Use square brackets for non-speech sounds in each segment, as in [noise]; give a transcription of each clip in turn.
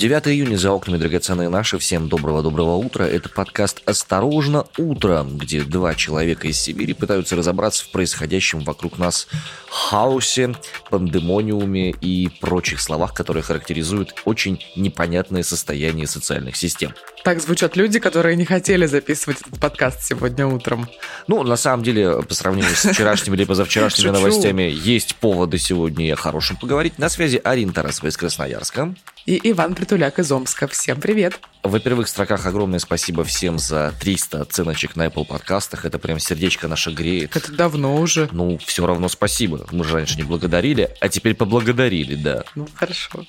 9 июня за окнами драгоценные наши. Всем доброго-доброго утра. Это подкаст «Осторожно, утро», где два человека из Сибири пытаются разобраться в происходящем вокруг нас хаосе, пандемониуме и прочих словах, которые характеризуют очень непонятное состояние социальных систем. Так звучат люди, которые не хотели записывать этот подкаст сегодня утром. Ну, на самом деле, по сравнению с вчерашними или позавчерашними новостями, есть поводы сегодня о хорошем поговорить. На связи Арина Тарасова из Красноярска. И Иван Притуляк из Омска. Всем привет. В первых строках огромное спасибо всем за 300 оценочек на Apple подкастах. Это прям сердечко наше греет. Это давно уже. Ну, все равно спасибо. Мы же раньше не благодарили, а теперь поблагодарили, да. Ну, хорошо.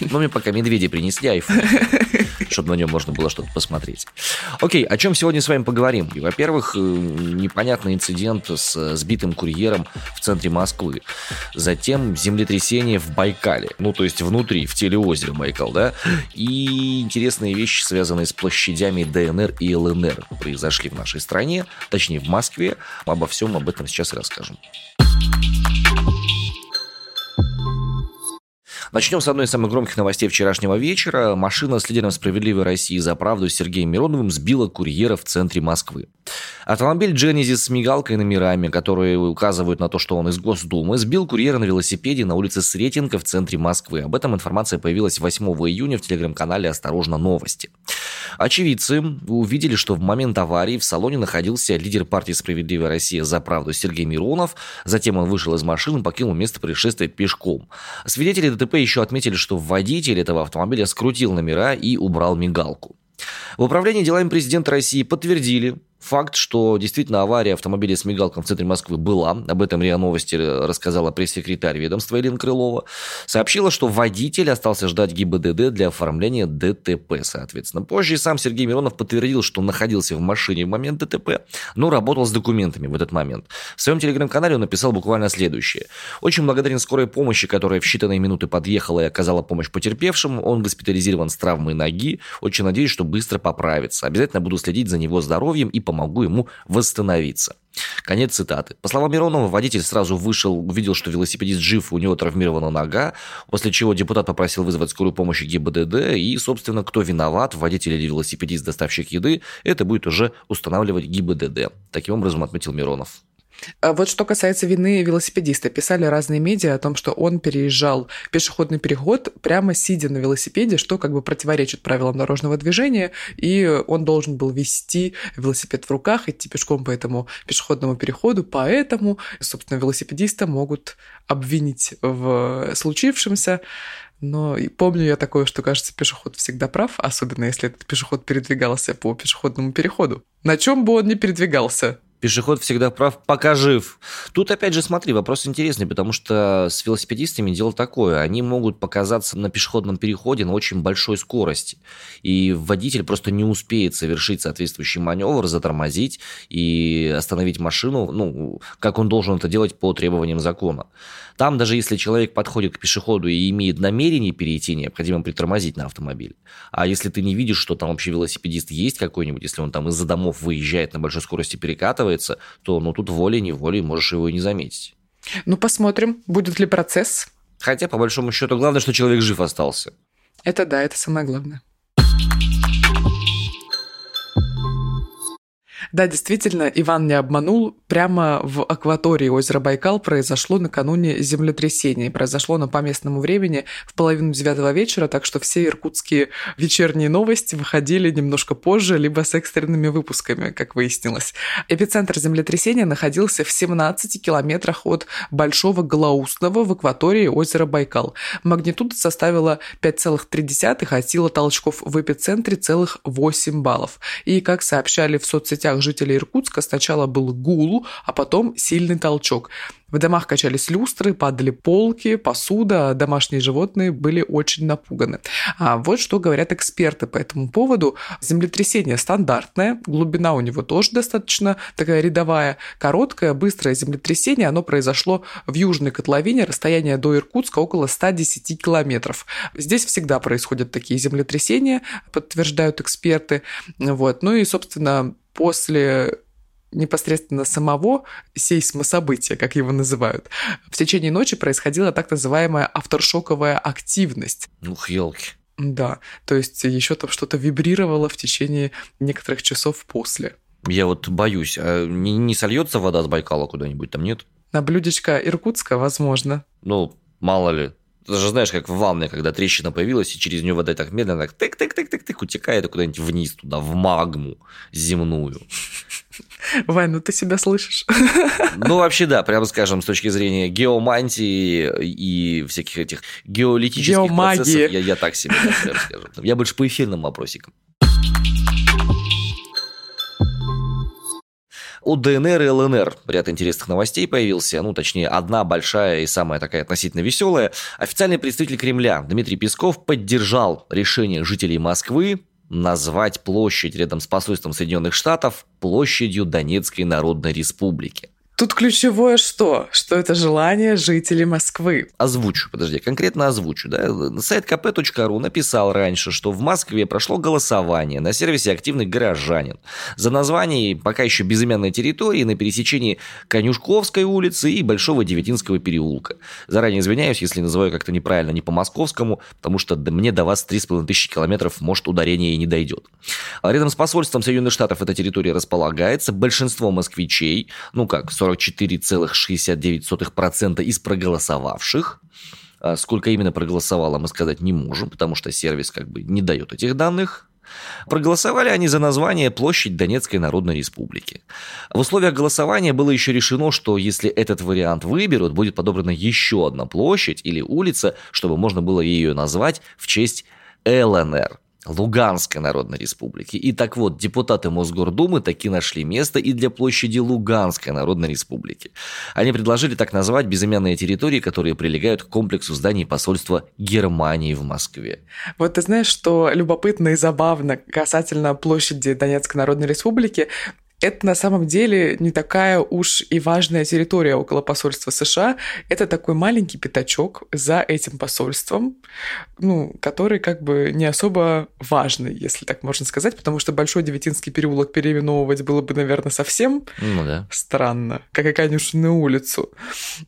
Но мне пока медведи принесли айфон, [laughs] чтобы на нем можно было что-то посмотреть. Окей, о чем сегодня с вами поговорим? Во-первых, э, непонятный инцидент с сбитым курьером в центре Москвы. Затем землетрясение в Байкале. Ну, то есть внутри, в теле озера Байкал, да? И интересные вещи, связанные с площадями ДНР и ЛНР, произошли в нашей стране, точнее в Москве. Обо всем об этом сейчас и расскажем. Начнем с одной из самых громких новостей вчерашнего вечера. Машина с лидером «Справедливой России за правду» Сергеем Мироновым сбила курьера в центре Москвы. Автомобиль Genesis с мигалкой и номерами, которые указывают на то, что он из Госдумы, сбил курьера на велосипеде на улице Сретенка в центре Москвы. Об этом информация появилась 8 июня в телеграм-канале «Осторожно, новости». Очевидцы увидели, что в момент аварии в салоне находился лидер партии «Справедливая Россия за правду» Сергей Миронов. Затем он вышел из машины и покинул место происшествия пешком. Свидетели ДТП еще отметили, что водитель этого автомобиля скрутил номера и убрал мигалку. В управлении делами президента России подтвердили, Факт, что действительно авария автомобиля с мигалком в центре Москвы была, об этом РИА Новости рассказала пресс-секретарь ведомства Елена Крылова, сообщила, что водитель остался ждать ГИБДД для оформления ДТП, соответственно. Позже сам Сергей Миронов подтвердил, что находился в машине в момент ДТП, но работал с документами в этот момент. В своем телеграм-канале он написал буквально следующее. «Очень благодарен скорой помощи, которая в считанные минуты подъехала и оказала помощь потерпевшим. Он госпитализирован с травмой ноги. Очень надеюсь, что быстро поправится. Обязательно буду следить за него здоровьем и помогать помогу ему восстановиться. Конец цитаты. По словам Миронова, водитель сразу вышел, увидел, что велосипедист жив, у него травмирована нога, после чего депутат попросил вызвать скорую помощь ГИБДД, и, собственно, кто виноват, водитель или велосипедист, доставщик еды, это будет уже устанавливать ГИБДД. Таким образом, отметил Миронов. А вот что касается вины велосипедиста, писали разные медиа о том, что он переезжал пешеходный переход прямо сидя на велосипеде, что как бы противоречит правилам дорожного движения, и он должен был вести велосипед в руках, идти пешком по этому пешеходному переходу, поэтому, собственно, велосипедиста могут обвинить в случившемся. Но помню я такое, что, кажется, пешеход всегда прав, особенно если этот пешеход передвигался по пешеходному переходу. На чем бы он ни передвигался, Пешеход всегда прав, пока жив. Тут опять же смотри, вопрос интересный, потому что с велосипедистами дело такое. Они могут показаться на пешеходном переходе на очень большой скорости. И водитель просто не успеет совершить соответствующий маневр, затормозить и остановить машину, ну, как он должен это делать по требованиям закона. Там даже если человек подходит к пешеходу и имеет намерение перейти, необходимо притормозить на автомобиль. А если ты не видишь, что там вообще велосипедист есть какой-нибудь, если он там из-за домов выезжает на большой скорости, перекатывается, то ну тут волей-неволей можешь его и не заметить. Ну, посмотрим, будет ли процесс. Хотя, по большому счету, главное, что человек жив остался. Это да, это самое главное. Да, действительно, Иван не обманул. Прямо в акватории озера Байкал произошло накануне землетрясение. Произошло оно по местному времени в половину девятого вечера, так что все иркутские вечерние новости выходили немножко позже, либо с экстренными выпусками, как выяснилось. Эпицентр землетрясения находился в 17 километрах от Большого Глаусного в акватории озера Байкал. Магнитуда составила 5,3, а сила толчков в эпицентре целых 8 баллов. И, как сообщали в соцсетях жителей Иркутска сначала был гул, а потом сильный толчок. В домах качались люстры, падали полки, посуда, домашние животные были очень напуганы. А вот что говорят эксперты по этому поводу. Землетрясение стандартное, глубина у него тоже достаточно такая рядовая, короткое, быстрое землетрясение. Оно произошло в южной котловине, расстояние до Иркутска около 110 километров. Здесь всегда происходят такие землетрясения, подтверждают эксперты. Вот. Ну и, собственно, после непосредственно самого сейсмособытия, как его называют, в течение ночи происходила так называемая авторшоковая активность. Ух, елки. Да, то есть еще там что-то вибрировало в течение некоторых часов после. Я вот боюсь, а не, не сольется вода с Байкала куда-нибудь, там нет? На блюдечко Иркутска, возможно. Ну, мало ли. Ты же знаешь, как в ванне, когда трещина появилась, и через нее вода так медленно так тык-тык-тык-тык-тык утекает куда-нибудь вниз туда, в магму земную. Вань, ну ты себя слышишь. Ну, вообще, да, прямо скажем, с точки зрения геомантии и всяких этих геолитических Геомагии. процессов, я, я так себе, да, прямо скажем. Я больше по эфирным вопросикам. У ДНР и ЛНР ряд интересных новостей появился, ну, точнее, одна большая и самая такая относительно веселая. Официальный представитель Кремля Дмитрий Песков поддержал решение жителей Москвы назвать площадь рядом с посольством Соединенных Штатов площадью Донецкой Народной Республики. Тут ключевое что? Что это желание жителей Москвы. Озвучу, подожди, конкретно озвучу. Да? Сайт kp.ru написал раньше, что в Москве прошло голосование на сервисе «Активный горожанин» за название пока еще безымянной территории на пересечении Конюшковской улицы и Большого Девятинского переулка. Заранее извиняюсь, если называю как-то неправильно, не по-московскому, потому что мне до вас 3,5 тысячи километров, может, ударение и не дойдет. А рядом с посольством Соединенных Штатов эта территория располагается. Большинство москвичей, ну как, 44,69% из проголосовавших. А сколько именно проголосовало, мы сказать не можем, потому что сервис как бы не дает этих данных. Проголосовали они за название «Площадь Донецкой Народной Республики». В условиях голосования было еще решено, что если этот вариант выберут, будет подобрана еще одна площадь или улица, чтобы можно было ее назвать в честь ЛНР. Луганской Народной Республики. И так вот, депутаты Мосгордумы таки нашли место и для площади Луганской Народной Республики. Они предложили так назвать безымянные территории, которые прилегают к комплексу зданий посольства Германии в Москве. Вот ты знаешь, что любопытно и забавно касательно площади Донецкой Народной Республики, это на самом деле не такая уж и важная территория около посольства США. Это такой маленький пятачок за этим посольством, ну, который как бы не особо важный, если так можно сказать, потому что Большой Девятинский переулок переименовывать было бы, наверное, совсем ну, да. странно, как и Конюшенную улицу.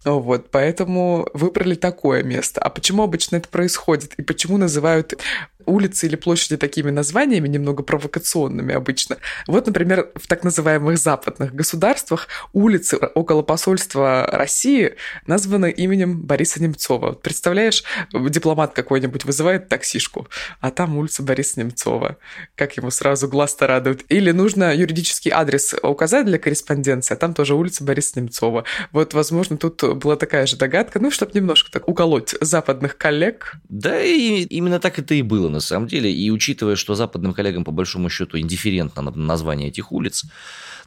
Вот, поэтому выбрали такое место. А почему обычно это происходит? И почему называют улицы или площади такими названиями, немного провокационными обычно. Вот, например, в так называемых западных государствах улицы около посольства России названы именем Бориса Немцова. Представляешь, дипломат какой-нибудь вызывает таксишку, а там улица Бориса Немцова. Как ему сразу глаз-то радует. Или нужно юридический адрес указать для корреспонденции, а там тоже улица Бориса Немцова. Вот, возможно, тут была такая же догадка, ну, чтобы немножко так уколоть западных коллег. Да, и именно так это и было на самом деле. И учитывая, что западным коллегам по большому счету индифферентно на название этих улиц,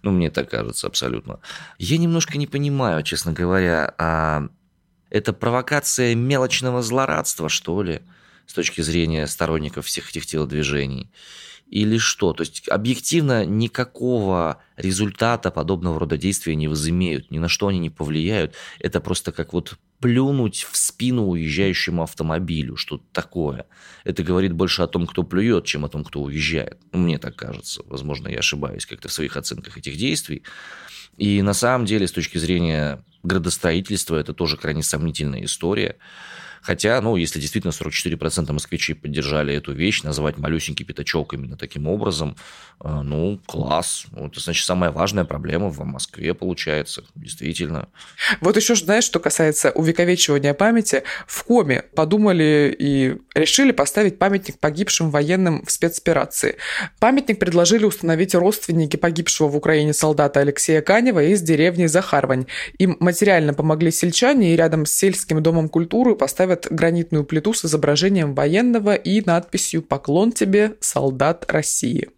ну, мне так кажется абсолютно. Я немножко не понимаю, честно говоря, а это провокация мелочного злорадства, что ли, с точки зрения сторонников всех этих телодвижений или что? То есть объективно никакого результата подобного рода действия не возымеют, ни на что они не повлияют. Это просто как вот плюнуть в спину уезжающему автомобилю, что-то такое. Это говорит больше о том, кто плюет, чем о том, кто уезжает. Мне так кажется. Возможно, я ошибаюсь как-то в своих оценках этих действий. И на самом деле, с точки зрения градостроительства, это тоже крайне сомнительная история. Хотя, ну, если действительно 44% москвичей поддержали эту вещь, называть малюсенький пятачок именно таким образом, э, ну, класс. Это, значит, самая важная проблема в Москве получается, действительно. Вот еще, знаешь, что касается увековечивания памяти, в Коме подумали и решили поставить памятник погибшим военным в спецоперации. Памятник предложили установить родственники погибшего в Украине солдата Алексея Канева из деревни Захарвань. Им материально помогли сельчане, и рядом с сельским домом культуры поставили ставят гранитную плиту с изображением военного и надписью «Поклон тебе, солдат России».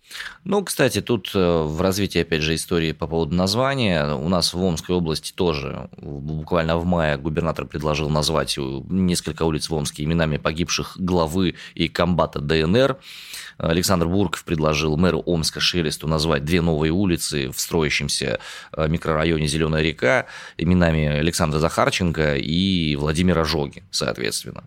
Ну, кстати, тут э, в развитии, опять же, истории по поводу названия. У нас в Омской области тоже буквально в мае губернатор предложил назвать несколько улиц в Омске именами погибших главы и комбата ДНР. Александр Бурков предложил мэру Омска Шелесту назвать две новые улицы в строящемся э, микрорайоне Зеленая река именами Александра Захарченко и Владимира Жоги, соответственно.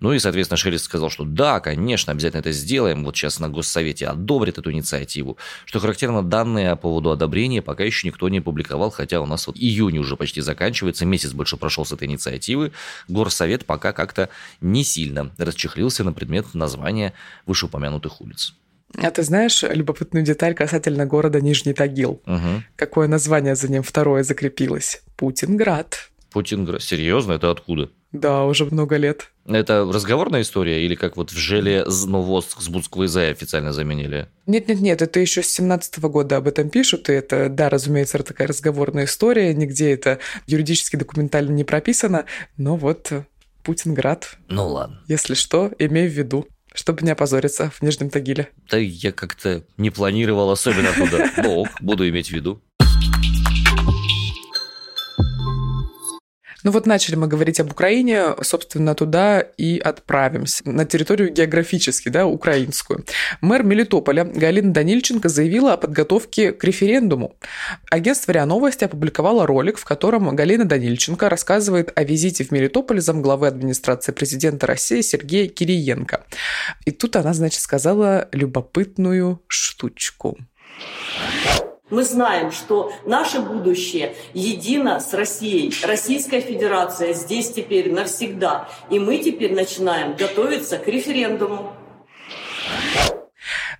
Ну и, соответственно, Шелест сказал, что да, конечно, обязательно это сделаем. Вот сейчас на Госсовете одобрят эту инициативу. Что характерно, данные по поводу одобрения пока еще никто не публиковал, хотя у нас вот июнь уже почти заканчивается, месяц больше прошел с этой инициативы. Горсовет пока как-то не сильно расчехлился на предмет названия вышеупомянутых улиц. А ты знаешь любопытную деталь касательно города Нижний Тагил? Угу. Какое название за ним второе закрепилось? Путинград. Путинград. Серьезно? Это откуда? Да, уже много лет. Это разговорная история или как вот в Желе Новост с Бутсквайза официально заменили? Нет-нет-нет, это еще с 17 года об этом пишут, и это, да, разумеется, такая разговорная история, нигде это юридически документально не прописано, но вот Путинград. Ну ладно. Если что, имей в виду чтобы не опозориться в Нижнем Тагиле. Да я как-то не планировал особенно туда. [laughs] Но буду иметь в виду. Ну вот начали мы говорить об Украине, собственно, туда и отправимся, на территорию географически, да, украинскую. Мэр Мелитополя Галина Данильченко заявила о подготовке к референдуму. Агентство РИА Новости опубликовало ролик, в котором Галина Данильченко рассказывает о визите в Мелитополь замглавы администрации президента России Сергея Кириенко. И тут она, значит, сказала любопытную штучку. Мы знаем, что наше будущее едино с Россией. Российская Федерация здесь теперь навсегда. И мы теперь начинаем готовиться к референдуму.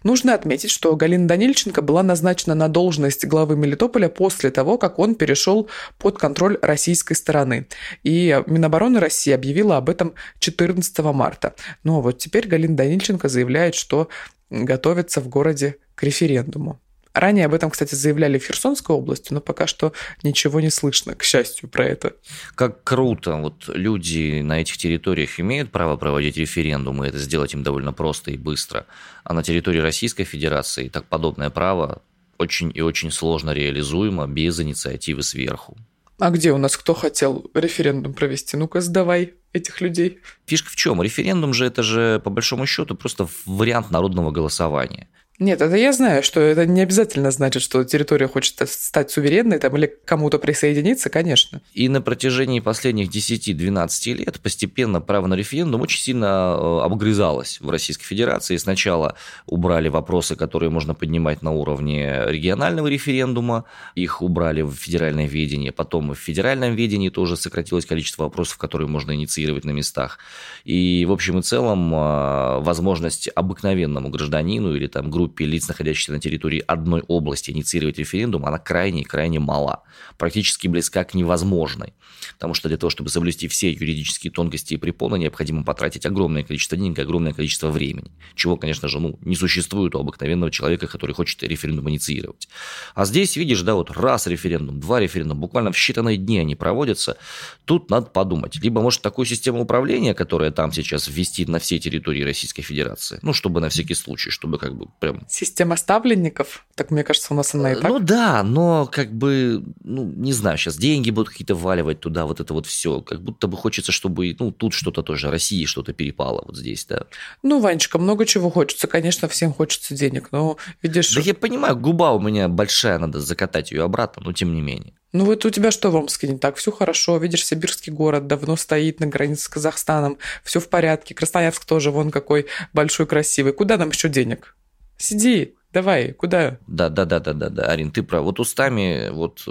Нужно отметить, что Галина Данильченко была назначена на должность главы Мелитополя после того, как он перешел под контроль российской стороны. И Минобороны России объявила об этом 14 марта. Ну а вот теперь Галина Данильченко заявляет, что готовится в городе к референдуму. Ранее об этом, кстати, заявляли в Херсонской области, но пока что ничего не слышно, к счастью, про это. Как круто. Вот люди на этих территориях имеют право проводить референдумы, это сделать им довольно просто и быстро. А на территории Российской Федерации так подобное право очень и очень сложно реализуемо без инициативы сверху. А где у нас кто хотел референдум провести? Ну-ка, сдавай этих людей. Фишка в чем? Референдум же это же по большому счету просто вариант народного голосования. Нет, это я знаю, что это не обязательно значит, что территория хочет стать суверенной там, или кому-то присоединиться, конечно. И на протяжении последних 10-12 лет постепенно право на референдум очень сильно э, обгрызалось в Российской Федерации. Сначала убрали вопросы, которые можно поднимать на уровне регионального референдума, их убрали в федеральное ведение, потом в федеральном ведении тоже сократилось количество вопросов, которые можно инициировать на местах. И в общем и целом э, возможность обыкновенному гражданину или там группе группе лиц, находящихся на территории одной области, инициировать референдум, она крайне крайне мала, практически близка к невозможной. Потому что для того, чтобы соблюсти все юридические тонкости и препоны, необходимо потратить огромное количество денег, огромное количество времени. Чего, конечно же, ну, не существует у обыкновенного человека, который хочет референдум инициировать. А здесь, видишь, да, вот раз референдум, два референдума, буквально в считанные дни они проводятся. Тут надо подумать. Либо, может, такую систему управления, которая там сейчас ввести на всей территории Российской Федерации, ну, чтобы на всякий случай, чтобы как бы прям Система ставленников? Так мне кажется, у нас она и так. Ну да, но как бы, ну, не знаю, сейчас деньги будут какие-то валивать туда, вот это вот все. Как будто бы хочется, чтобы, ну, тут что-то тоже, России что-то перепало вот здесь, да. Ну, Ванечка, много чего хочется. Конечно, всем хочется денег, но видишь... Да я понимаю, губа у меня большая, надо закатать ее обратно, но тем не менее. Ну вот у тебя что в Омске не так? Все хорошо, видишь, сибирский город давно стоит на границе с Казахстаном, все в порядке. Красноярск тоже вон какой большой, красивый. Куда нам еще денег? Сиди, давай, куда? Да, да, да, да, да, да, Арин, ты прав. Вот устами вот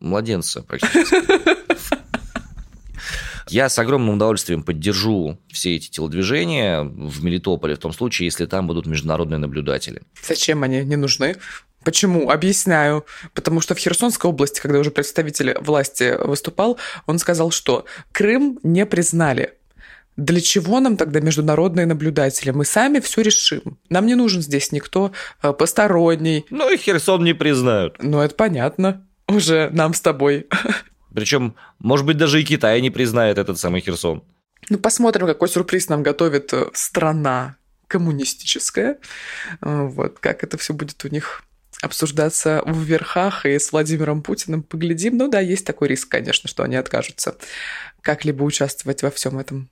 младенца практически. Я с огромным удовольствием поддержу все эти телодвижения в Мелитополе, в том случае, если там будут международные наблюдатели. Зачем они не нужны? Почему? Объясняю. Потому что в Херсонской области, когда уже представитель власти выступал, он сказал, что Крым не признали. Для чего нам тогда международные наблюдатели? Мы сами все решим. Нам не нужен здесь никто э, посторонний. Ну и Херсон не признают. Ну это понятно. Уже нам с тобой. Причем, может быть, даже и Китай не признает этот самый Херсон. Ну посмотрим, какой сюрприз нам готовит э, страна коммунистическая. Э, вот как это все будет у них обсуждаться в верхах и с Владимиром Путиным. Поглядим. Ну да, есть такой риск, конечно, что они откажутся как-либо участвовать во всем этом.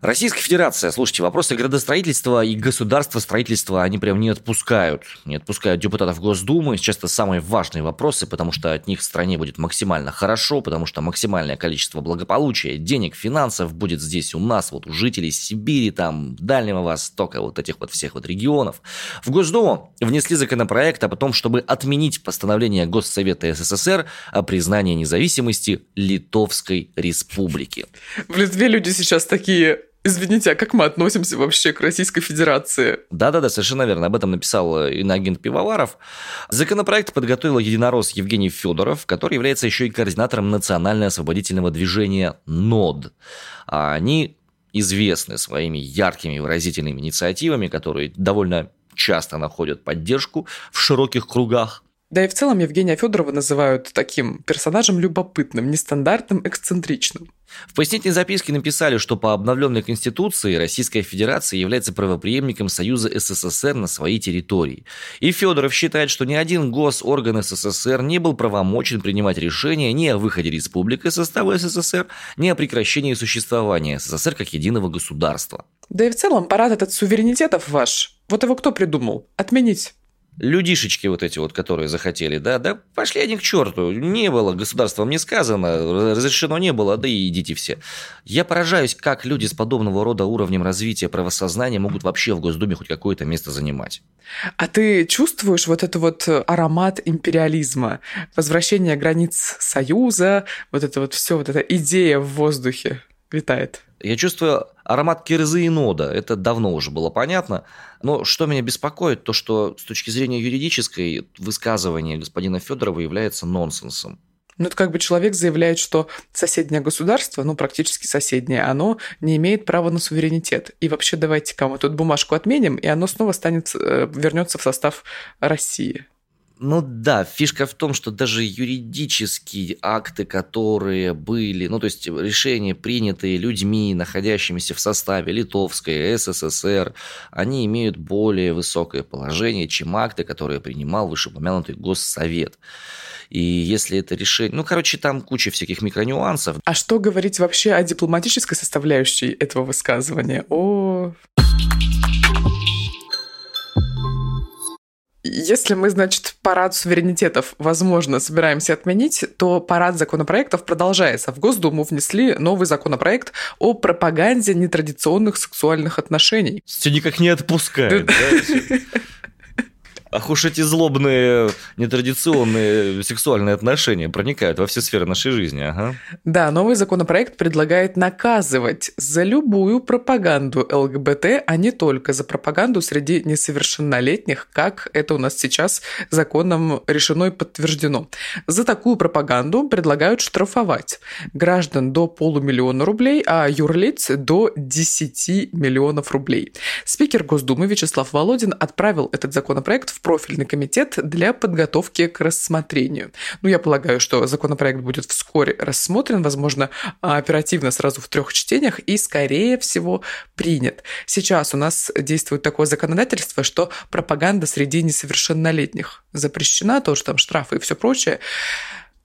Российская Федерация, слушайте, вопросы градостроительства и государства строительства, они прям не отпускают. Не отпускают депутатов Госдумы. Сейчас это самые важные вопросы, потому что от них в стране будет максимально хорошо, потому что максимальное количество благополучия, денег, финансов будет здесь у нас, вот у жителей Сибири, там, Дальнего Востока, вот этих вот всех вот регионов. В Госдуму внесли законопроект о том, чтобы отменить постановление Госсовета СССР о признании независимости Литовской Республики. В Литве люди сейчас такие Извините, а как мы относимся вообще к Российской Федерации? Да-да-да, совершенно верно. Об этом написал э, иноагент Пивоваров. Законопроект подготовил единорос Евгений Федоров, который является еще и координатором национально-освободительного движения НОД. А они известны своими яркими выразительными инициативами, которые довольно часто находят поддержку в широких кругах. Да и в целом Евгения Федорова называют таким персонажем любопытным, нестандартным, эксцентричным. В пояснительной записке написали, что по обновленной Конституции Российская Федерация является правопреемником Союза СССР на своей территории. И Федоров считает, что ни один госорган СССР не был правомочен принимать решения ни о выходе республик из состава СССР, ни о прекращении существования СССР как единого государства. Да и в целом парад этот суверенитетов ваш. Вот его кто придумал? Отменить людишечки вот эти вот, которые захотели, да, да пошли они к черту. Не было, государством не сказано, разрешено не было, да и идите все. Я поражаюсь, как люди с подобного рода уровнем развития правосознания могут вообще в Госдуме хоть какое-то место занимать. А ты чувствуешь вот это вот аромат империализма, возвращение границ Союза, вот это вот все, вот эта идея в воздухе витает? Я чувствую аромат кирзы и нода. Это давно уже было понятно. Но что меня беспокоит, то что с точки зрения юридической высказывание господина Федорова является нонсенсом. Ну, это как бы человек заявляет, что соседнее государство, ну, практически соседнее, оно не имеет права на суверенитет. И вообще давайте-ка мы тут бумажку отменим, и оно снова станет, э, вернется в состав России. Ну да, фишка в том, что даже юридические акты, которые были, ну то есть решения, принятые людьми, находящимися в составе Литовской, СССР, они имеют более высокое положение, чем акты, которые принимал вышеупомянутый Госсовет. И если это решение... Ну, короче, там куча всяких микронюансов. А что говорить вообще о дипломатической составляющей этого высказывания? О... Если мы, значит, парад суверенитетов, возможно, собираемся отменить, то парад законопроектов продолжается. В Госдуму внесли новый законопроект о пропаганде нетрадиционных сексуальных отношений. Все никак не отпускают. Да? Ах уж эти злобные, нетрадиционные сексуальные отношения проникают во все сферы нашей жизни. Ага. Да, новый законопроект предлагает наказывать за любую пропаганду ЛГБТ, а не только за пропаганду среди несовершеннолетних, как это у нас сейчас законом решено и подтверждено. За такую пропаганду предлагают штрафовать граждан до полумиллиона рублей, а юрлиц до 10 миллионов рублей. Спикер Госдумы Вячеслав Володин отправил этот законопроект в профильный комитет для подготовки к рассмотрению. Ну, я полагаю, что законопроект будет вскоре рассмотрен, возможно, оперативно сразу в трех чтениях и, скорее всего, принят. Сейчас у нас действует такое законодательство, что пропаганда среди несовершеннолетних запрещена, тоже там штрафы и все прочее.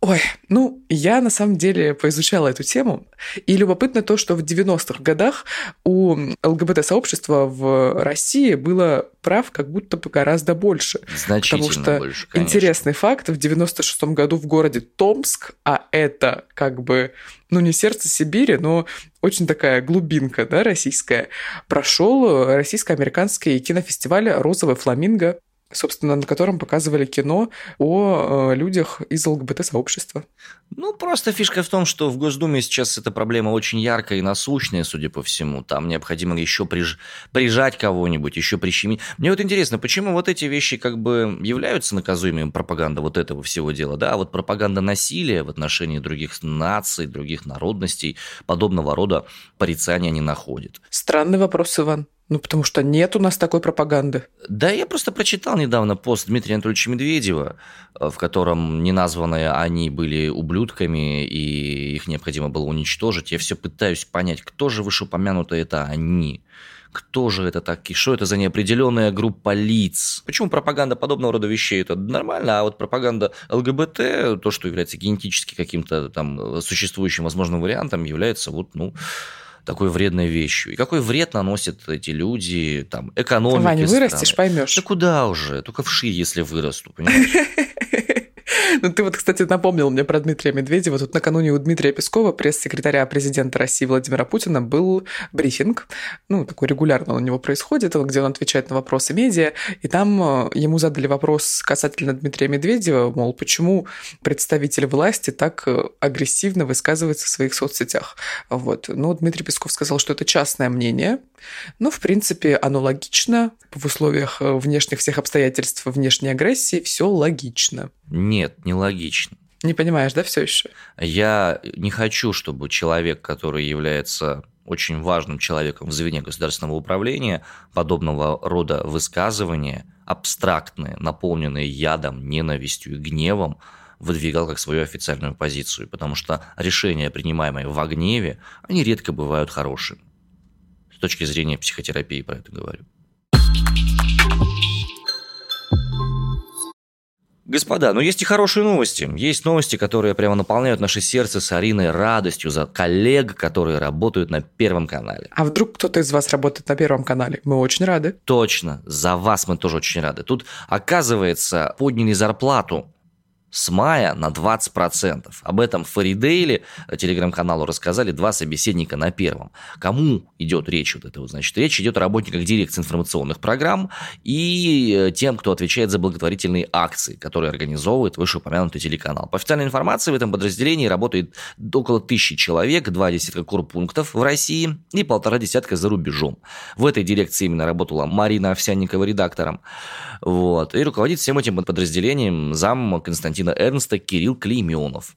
Ой, ну, я на самом деле поизучала эту тему, и любопытно то, что в 90-х годах у ЛГБТ-сообщества в России было прав как будто бы гораздо больше. Значительно потому что больше, конечно. интересный факт, в 96-м году в городе Томск, а это как бы, ну, не сердце Сибири, но очень такая глубинка, да, российская, прошел российско-американский кинофестиваль «Розовый фламинго», собственно, на котором показывали кино о э, людях из ЛГБТ-сообщества. Ну, просто фишка в том, что в Госдуме сейчас эта проблема очень яркая и насущная, судя по всему. Там необходимо еще приж... прижать кого-нибудь, еще прищемить. Мне вот интересно, почему вот эти вещи как бы являются наказуемыми, пропаганда вот этого всего дела, да, а вот пропаганда насилия в отношении других наций, других народностей, подобного рода порицания не находит. Странный вопрос, Иван. Ну, потому что нет у нас такой пропаганды. Да, я просто прочитал недавно пост Дмитрия Анатольевича Медведева, э, в котором неназванные они были ублюдками, и их необходимо было уничтожить. Я все пытаюсь понять, кто же вышеупомянутые это они. Кто же это такие? Что это за неопределенная группа лиц? Почему пропаганда подобного рода вещей это нормально, а вот пропаганда ЛГБТ, то, что является генетически каким-то там существующим возможным вариантом, является вот, ну, такой вредной вещью. И какой вред наносят эти люди, там, экономике Ваня, вырастешь, страны. поймешь. Да куда уже? Только в ши, если вырасту, понимаешь? [laughs] Ну, [laughs] ты вот, кстати, напомнил мне про Дмитрия Медведева. Тут накануне у Дмитрия Пескова, пресс-секретаря президента России Владимира Путина, был брифинг. Ну, такой регулярно у него происходит, где он отвечает на вопросы медиа. И там э, ему задали вопрос касательно Дмитрия Медведева, мол, почему представитель власти так э, агрессивно высказывается в своих соцсетях. Вот. Но Дмитрий Песков сказал, что это частное мнение. Ну, в принципе, оно логично. В условиях э, внешних всех обстоятельств, внешней агрессии все логично. Нет, нелогично. Не понимаешь, да, все еще? Я не хочу, чтобы человек, который является очень важным человеком в звене государственного управления, подобного рода высказывания, абстрактные, наполненные ядом, ненавистью и гневом, выдвигал как свою официальную позицию, потому что решения, принимаемые во гневе, они редко бывают хорошими. С точки зрения психотерапии про это говорю. Господа, ну есть и хорошие новости. Есть новости, которые прямо наполняют наше сердце с Ариной радостью за коллег, которые работают на Первом канале. А вдруг кто-то из вас работает на Первом канале? Мы очень рады. Точно, за вас мы тоже очень рады. Тут, оказывается, подняли зарплату с мая на 20%. Об этом в Фаридейле, э, телеграм-каналу, рассказали два собеседника на первом. Кому идет речь вот это вот? Значит, речь идет о работниках дирекции информационных программ и э, тем, кто отвечает за благотворительные акции, которые организовывает вышеупомянутый телеканал. По официальной информации, в этом подразделении работает около тысячи человек, два десятка курпунктов в России и полтора десятка за рубежом. В этой дирекции именно работала Марина Овсянникова редактором. Вот. И руководит всем этим подразделением зам Константин Константина Эрнста Кирилл Клейменов.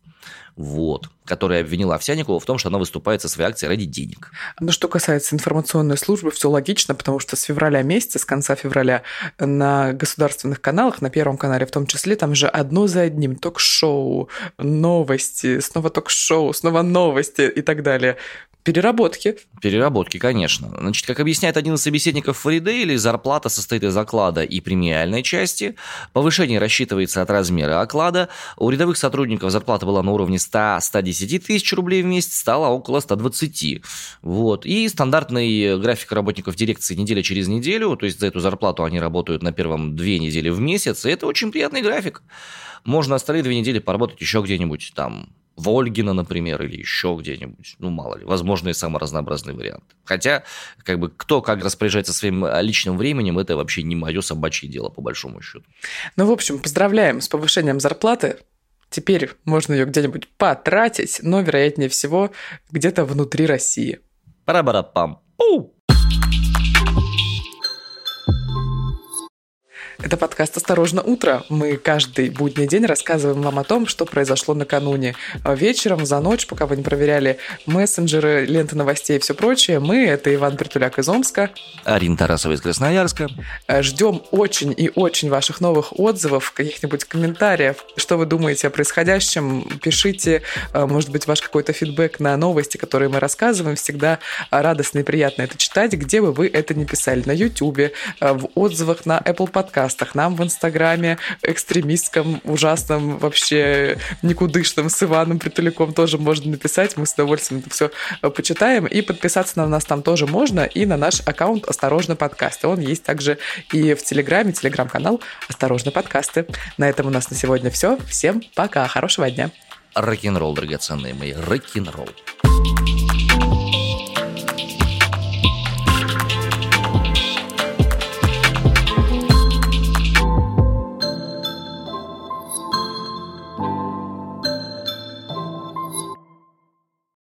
Вот, которая обвинила Овсяникову в том, что она выступает со своей акцией ради денег. Ну, что касается информационной службы, все логично, потому что с февраля месяца, с конца февраля на государственных каналах, на Первом канале в том числе, там же одно за одним ток-шоу, новости, снова ток-шоу, снова новости и так далее. Переработки. Переработки, конечно. Значит, как объясняет один из собеседников Фаридейли, зарплата состоит из оклада и премиальной части. Повышение рассчитывается от размера оклада. У рядовых сотрудников зарплата была на уровне 100-110 тысяч рублей в месяц, стала около 120. Вот. И стандартный график работников дирекции неделя через неделю, то есть за эту зарплату они работают на первом две недели в месяц, и это очень приятный график. Можно остальные две недели поработать еще где-нибудь там в Ольгино, например, или еще где-нибудь. Ну, мало ли, возможно, и самый разнообразный вариант. Хотя, как бы, кто как распоряжается своим а, личным временем, это вообще не мое собачье дело, по большому счету. Ну, в общем, поздравляем с повышением зарплаты. Теперь можно ее где-нибудь потратить, но, вероятнее всего, где-то внутри России. Пара-бара-пам. Пу! Это подкаст «Осторожно, утро». Мы каждый будний день рассказываем вам о том, что произошло накануне. Вечером, за ночь, пока вы не проверяли мессенджеры, ленты новостей и все прочее, мы, это Иван Притуляк из Омска. Арина Тарасова из Красноярска. Ждем очень и очень ваших новых отзывов, каких-нибудь комментариев. Что вы думаете о происходящем? Пишите, может быть, ваш какой-то фидбэк на новости, которые мы рассказываем. Всегда радостно и приятно это читать, где бы вы это не писали. На YouTube, в отзывах на Apple Podcast, подкастах, нам в Инстаграме, экстремистском, ужасном, вообще никудышном с Иваном Притуляком тоже можно написать. Мы с удовольствием это все э, почитаем. И подписаться на нас там тоже можно. И на наш аккаунт «Осторожно, подкасты». Он есть также и в Телеграме, телеграм-канал «Осторожно, подкасты». На этом у нас на сегодня все. Всем пока, хорошего дня. Рок-н-ролл, драгоценные мои, рок-н-ролл.